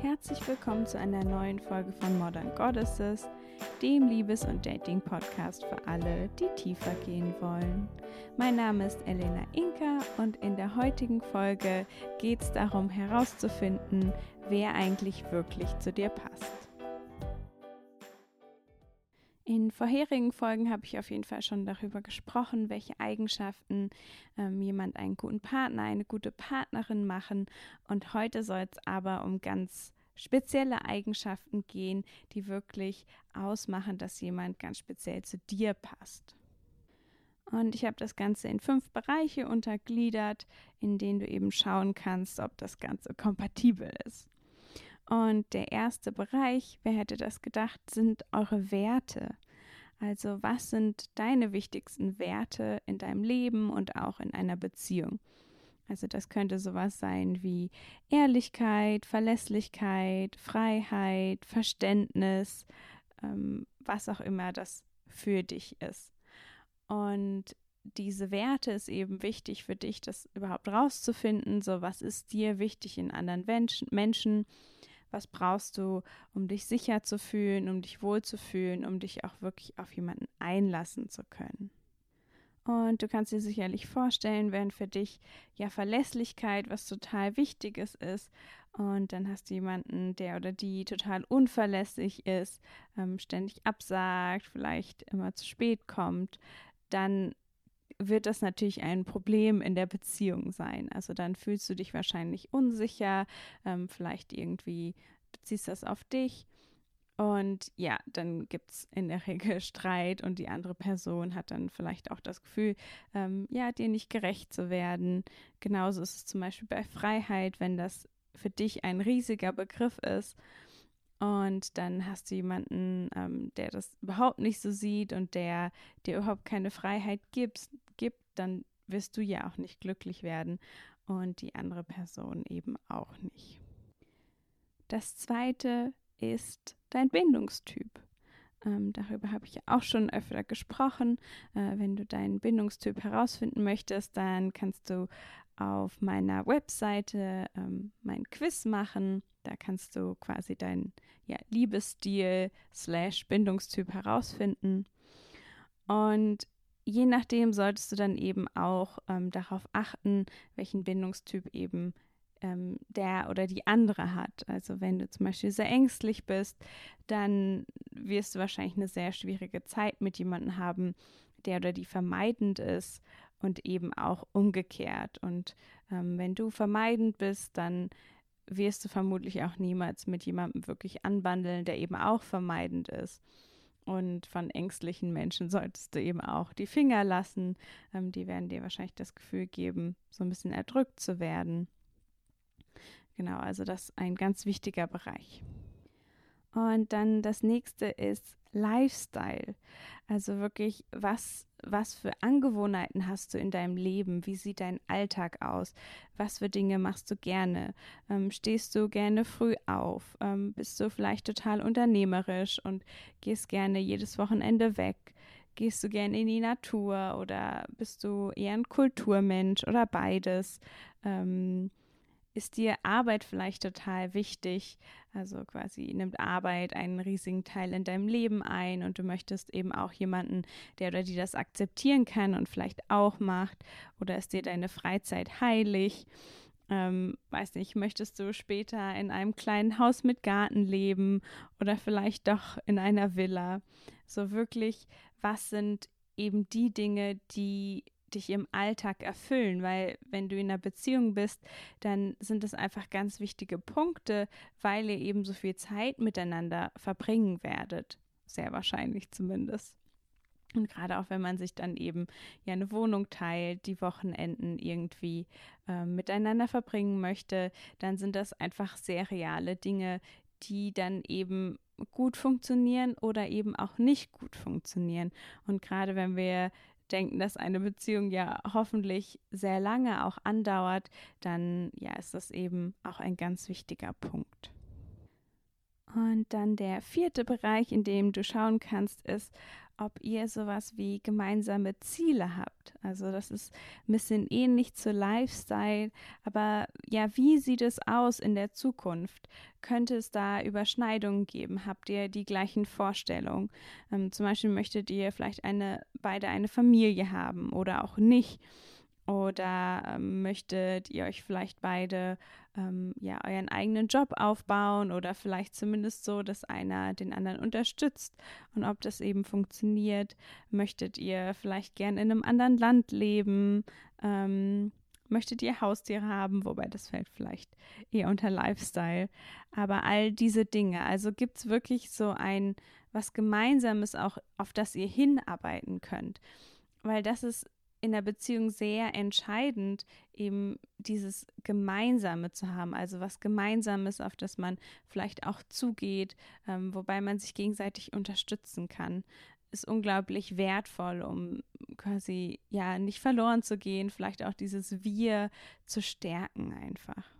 Herzlich willkommen zu einer neuen Folge von Modern Goddesses, dem Liebes- und Dating-Podcast für alle, die tiefer gehen wollen. Mein Name ist Elena Inka und in der heutigen Folge geht es darum herauszufinden, wer eigentlich wirklich zu dir passt. In vorherigen Folgen habe ich auf jeden Fall schon darüber gesprochen, welche Eigenschaften ähm, jemand einen guten Partner, eine gute Partnerin machen. Und heute soll es aber um ganz spezielle Eigenschaften gehen, die wirklich ausmachen, dass jemand ganz speziell zu dir passt. Und ich habe das Ganze in fünf Bereiche untergliedert, in denen du eben schauen kannst, ob das Ganze kompatibel ist. Und der erste Bereich, wer hätte das gedacht, sind eure Werte. Also was sind deine wichtigsten Werte in deinem Leben und auch in einer Beziehung? Also das könnte sowas sein wie Ehrlichkeit, Verlässlichkeit, Freiheit, Verständnis, ähm, was auch immer das für dich ist. Und diese Werte ist eben wichtig für dich, das überhaupt rauszufinden. So, was ist dir wichtig in anderen Menschen? Was brauchst du, um dich sicher zu fühlen, um dich wohlzufühlen, um dich auch wirklich auf jemanden einlassen zu können? Und du kannst dir sicherlich vorstellen, wenn für dich ja Verlässlichkeit was total Wichtiges ist und dann hast du jemanden, der oder die total unverlässlich ist, ähm, ständig absagt, vielleicht immer zu spät kommt, dann wird das natürlich ein Problem in der Beziehung sein. Also dann fühlst du dich wahrscheinlich unsicher, ähm, vielleicht irgendwie beziehst das auf dich und ja, dann gibt es in der Regel Streit und die andere Person hat dann vielleicht auch das Gefühl, ähm, ja, dir nicht gerecht zu werden. Genauso ist es zum Beispiel bei Freiheit, wenn das für dich ein riesiger Begriff ist und dann hast du jemanden, ähm, der das überhaupt nicht so sieht und der dir überhaupt keine Freiheit gibt, gibt, dann wirst du ja auch nicht glücklich werden und die andere Person eben auch nicht. Das zweite ist dein Bindungstyp. Ähm, darüber habe ich auch schon öfter gesprochen. Äh, wenn du deinen Bindungstyp herausfinden möchtest, dann kannst du auf meiner Webseite ähm, mein Quiz machen. Da kannst du quasi deinen ja, Liebesstil slash Bindungstyp herausfinden. Und je nachdem solltest du dann eben auch ähm, darauf achten, welchen Bindungstyp eben ähm, der oder die andere hat. Also wenn du zum Beispiel sehr ängstlich bist, dann wirst du wahrscheinlich eine sehr schwierige Zeit mit jemandem haben, der oder die vermeidend ist und eben auch umgekehrt. Und ähm, wenn du vermeidend bist, dann wirst du vermutlich auch niemals mit jemandem wirklich anbandeln, der eben auch vermeidend ist. Und von ängstlichen Menschen solltest du eben auch die Finger lassen. Ähm, die werden dir wahrscheinlich das Gefühl geben, so ein bisschen erdrückt zu werden. Genau, also das ist ein ganz wichtiger Bereich. Und dann das nächste ist Lifestyle. Also wirklich, was, was für Angewohnheiten hast du in deinem Leben? Wie sieht dein Alltag aus? Was für Dinge machst du gerne? Ähm, stehst du gerne früh auf? Ähm, bist du vielleicht total unternehmerisch und gehst gerne jedes Wochenende weg? Gehst du gerne in die Natur oder bist du eher ein Kulturmensch oder beides? Ähm, ist dir Arbeit vielleicht total wichtig? Also quasi nimmt Arbeit einen riesigen Teil in deinem Leben ein und du möchtest eben auch jemanden, der oder die das akzeptieren kann und vielleicht auch macht. Oder ist dir deine Freizeit heilig? Ähm, weiß nicht, möchtest du später in einem kleinen Haus mit Garten leben oder vielleicht doch in einer Villa? So wirklich, was sind eben die Dinge, die dich im Alltag erfüllen, weil wenn du in einer Beziehung bist, dann sind es einfach ganz wichtige Punkte, weil ihr eben so viel Zeit miteinander verbringen werdet, sehr wahrscheinlich zumindest. Und gerade auch wenn man sich dann eben ja eine Wohnung teilt, die Wochenenden irgendwie äh, miteinander verbringen möchte, dann sind das einfach sehr reale Dinge, die dann eben gut funktionieren oder eben auch nicht gut funktionieren. Und gerade wenn wir denken, dass eine Beziehung ja hoffentlich sehr lange auch andauert, dann ja ist das eben auch ein ganz wichtiger Punkt. Und dann der vierte Bereich, in dem du schauen kannst, ist, ob ihr sowas wie gemeinsame Ziele habt. Also das ist ein bisschen ähnlich zu Lifestyle, aber ja, wie sieht es aus in der Zukunft? Könnte es da Überschneidungen geben? Habt ihr die gleichen Vorstellungen? Ähm, zum Beispiel möchtet ihr vielleicht eine, beide eine Familie haben oder auch nicht? Oder ähm, möchtet ihr euch vielleicht beide ähm, ja euren eigenen Job aufbauen oder vielleicht zumindest so, dass einer den anderen unterstützt und ob das eben funktioniert? Möchtet ihr vielleicht gern in einem anderen Land leben? Ähm, möchtet ihr Haustiere haben? Wobei das fällt vielleicht eher unter Lifestyle. Aber all diese Dinge, also gibt es wirklich so ein was Gemeinsames auch, auf das ihr hinarbeiten könnt. Weil das ist in der Beziehung sehr entscheidend, eben dieses Gemeinsame zu haben, also was Gemeinsames, auf das man vielleicht auch zugeht, ähm, wobei man sich gegenseitig unterstützen kann, ist unglaublich wertvoll, um quasi ja nicht verloren zu gehen, vielleicht auch dieses Wir zu stärken einfach.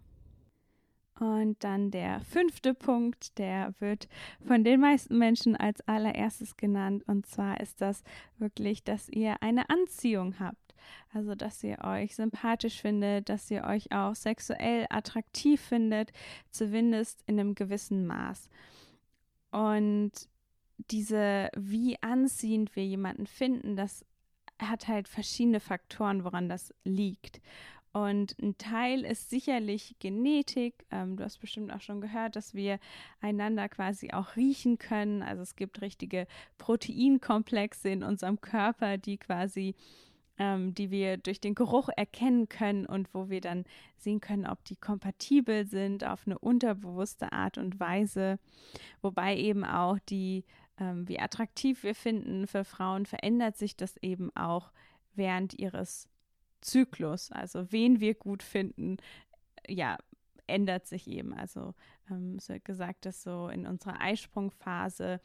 Und dann der fünfte Punkt, der wird von den meisten Menschen als allererstes genannt. Und zwar ist das wirklich, dass ihr eine Anziehung habt. Also, dass ihr euch sympathisch findet, dass ihr euch auch sexuell attraktiv findet, zumindest in einem gewissen Maß. Und diese, wie anziehend wir jemanden finden, das hat halt verschiedene Faktoren, woran das liegt. Und ein Teil ist sicherlich Genetik. Ähm, du hast bestimmt auch schon gehört, dass wir einander quasi auch riechen können. Also es gibt richtige Proteinkomplexe in unserem Körper, die quasi, ähm, die wir durch den Geruch erkennen können und wo wir dann sehen können, ob die kompatibel sind auf eine unterbewusste Art und Weise. Wobei eben auch die, ähm, wie attraktiv wir finden für Frauen, verändert sich das eben auch während ihres Zyklus, also wen wir gut finden, ja, ändert sich eben. Also ähm, es wird gesagt, dass so in unserer Eisprungphase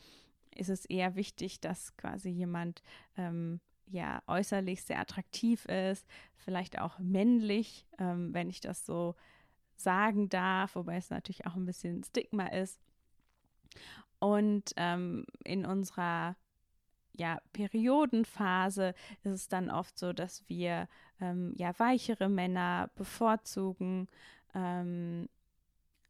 ist es eher wichtig, dass quasi jemand ähm, ja äußerlich sehr attraktiv ist, vielleicht auch männlich, ähm, wenn ich das so sagen darf, wobei es natürlich auch ein bisschen Stigma ist. Und ähm, in unserer ja, Periodenphase ist es dann oft so, dass wir ähm, ja weichere Männer bevorzugen ähm,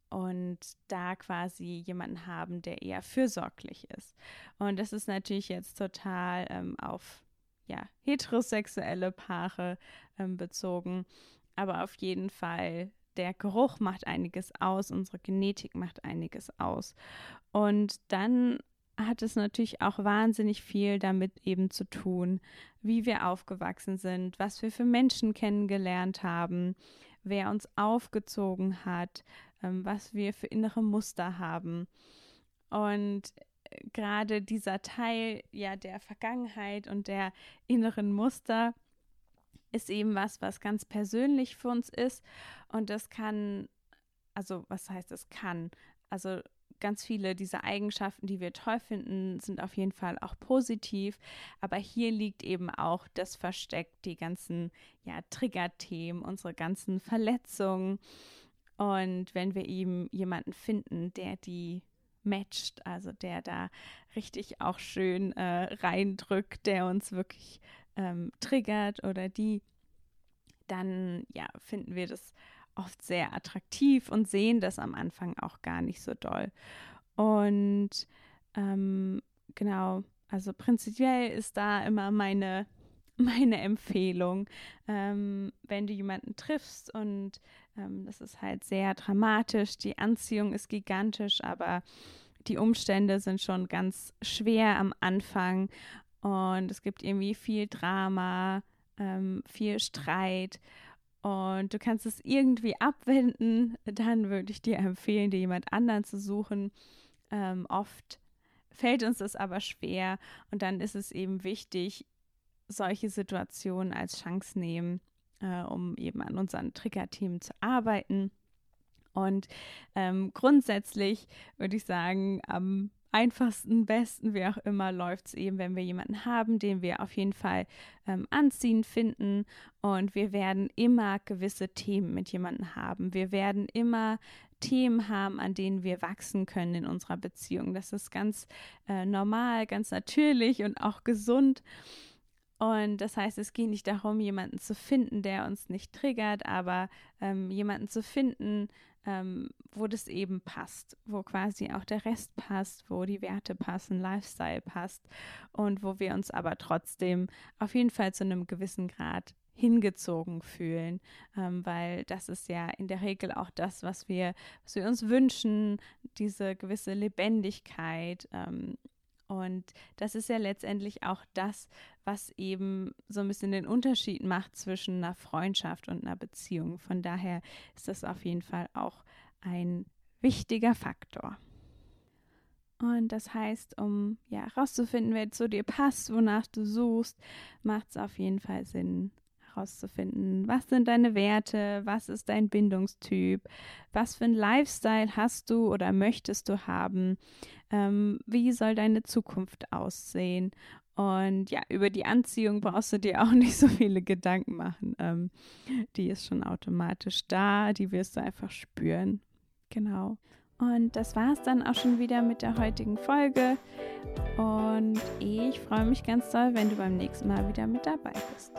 und da quasi jemanden haben, der eher fürsorglich ist. Und das ist natürlich jetzt total ähm, auf ja, heterosexuelle Paare ähm, bezogen, aber auf jeden Fall der Geruch macht einiges aus, unsere Genetik macht einiges aus. Und dann hat es natürlich auch wahnsinnig viel damit eben zu tun, wie wir aufgewachsen sind, was wir für Menschen kennengelernt haben, wer uns aufgezogen hat, ähm, was wir für innere Muster haben. Und äh, gerade dieser Teil ja der Vergangenheit und der inneren Muster ist eben was, was ganz persönlich für uns ist und das kann, also was heißt es kann? Also ganz viele dieser Eigenschaften, die wir toll finden, sind auf jeden Fall auch positiv. Aber hier liegt eben auch das Versteck, die ganzen ja, Triggerthemen, unsere ganzen Verletzungen. Und wenn wir eben jemanden finden, der die matcht, also der da richtig auch schön äh, reindrückt, der uns wirklich ähm, triggert oder die, dann ja, finden wir das oft sehr attraktiv und sehen das am Anfang auch gar nicht so doll. Und ähm, genau, also prinzipiell ist da immer meine, meine Empfehlung, ähm, wenn du jemanden triffst und ähm, das ist halt sehr dramatisch, die Anziehung ist gigantisch, aber die Umstände sind schon ganz schwer am Anfang und es gibt irgendwie viel Drama, ähm, viel Streit und du kannst es irgendwie abwenden, dann würde ich dir empfehlen, dir jemand anderen zu suchen. Ähm, oft fällt uns das aber schwer und dann ist es eben wichtig, solche Situationen als Chance nehmen, äh, um eben an unseren Triggerthemen zu arbeiten. Und ähm, grundsätzlich würde ich sagen, am einfachsten, besten, wie auch immer, läuft es eben, wenn wir jemanden haben, den wir auf jeden Fall ähm, anziehen finden. Und wir werden immer gewisse Themen mit jemandem haben. Wir werden immer Themen haben, an denen wir wachsen können in unserer Beziehung. Das ist ganz äh, normal, ganz natürlich und auch gesund. Und das heißt, es geht nicht darum, jemanden zu finden, der uns nicht triggert, aber ähm, jemanden zu finden, ähm, wo das eben passt, wo quasi auch der Rest passt, wo die Werte passen, Lifestyle passt und wo wir uns aber trotzdem auf jeden Fall zu einem gewissen Grad hingezogen fühlen, ähm, weil das ist ja in der Regel auch das, was wir, was wir uns wünschen, diese gewisse Lebendigkeit. Ähm, und das ist ja letztendlich auch das, was eben so ein bisschen den Unterschied macht zwischen einer Freundschaft und einer Beziehung. Von daher ist das auf jeden Fall auch ein wichtiger Faktor. Und das heißt, um ja herauszufinden, wer zu dir passt, wonach du suchst, macht es auf jeden Fall Sinn, herauszufinden, was sind deine Werte, was ist dein Bindungstyp, was für ein Lifestyle hast du oder möchtest du haben, ähm, wie soll deine Zukunft aussehen. Und ja, über die Anziehung brauchst du dir auch nicht so viele Gedanken machen. Ähm, die ist schon automatisch da, die wirst du einfach spüren. Genau. Und das war es dann auch schon wieder mit der heutigen Folge. Und ich freue mich ganz doll, wenn du beim nächsten Mal wieder mit dabei bist.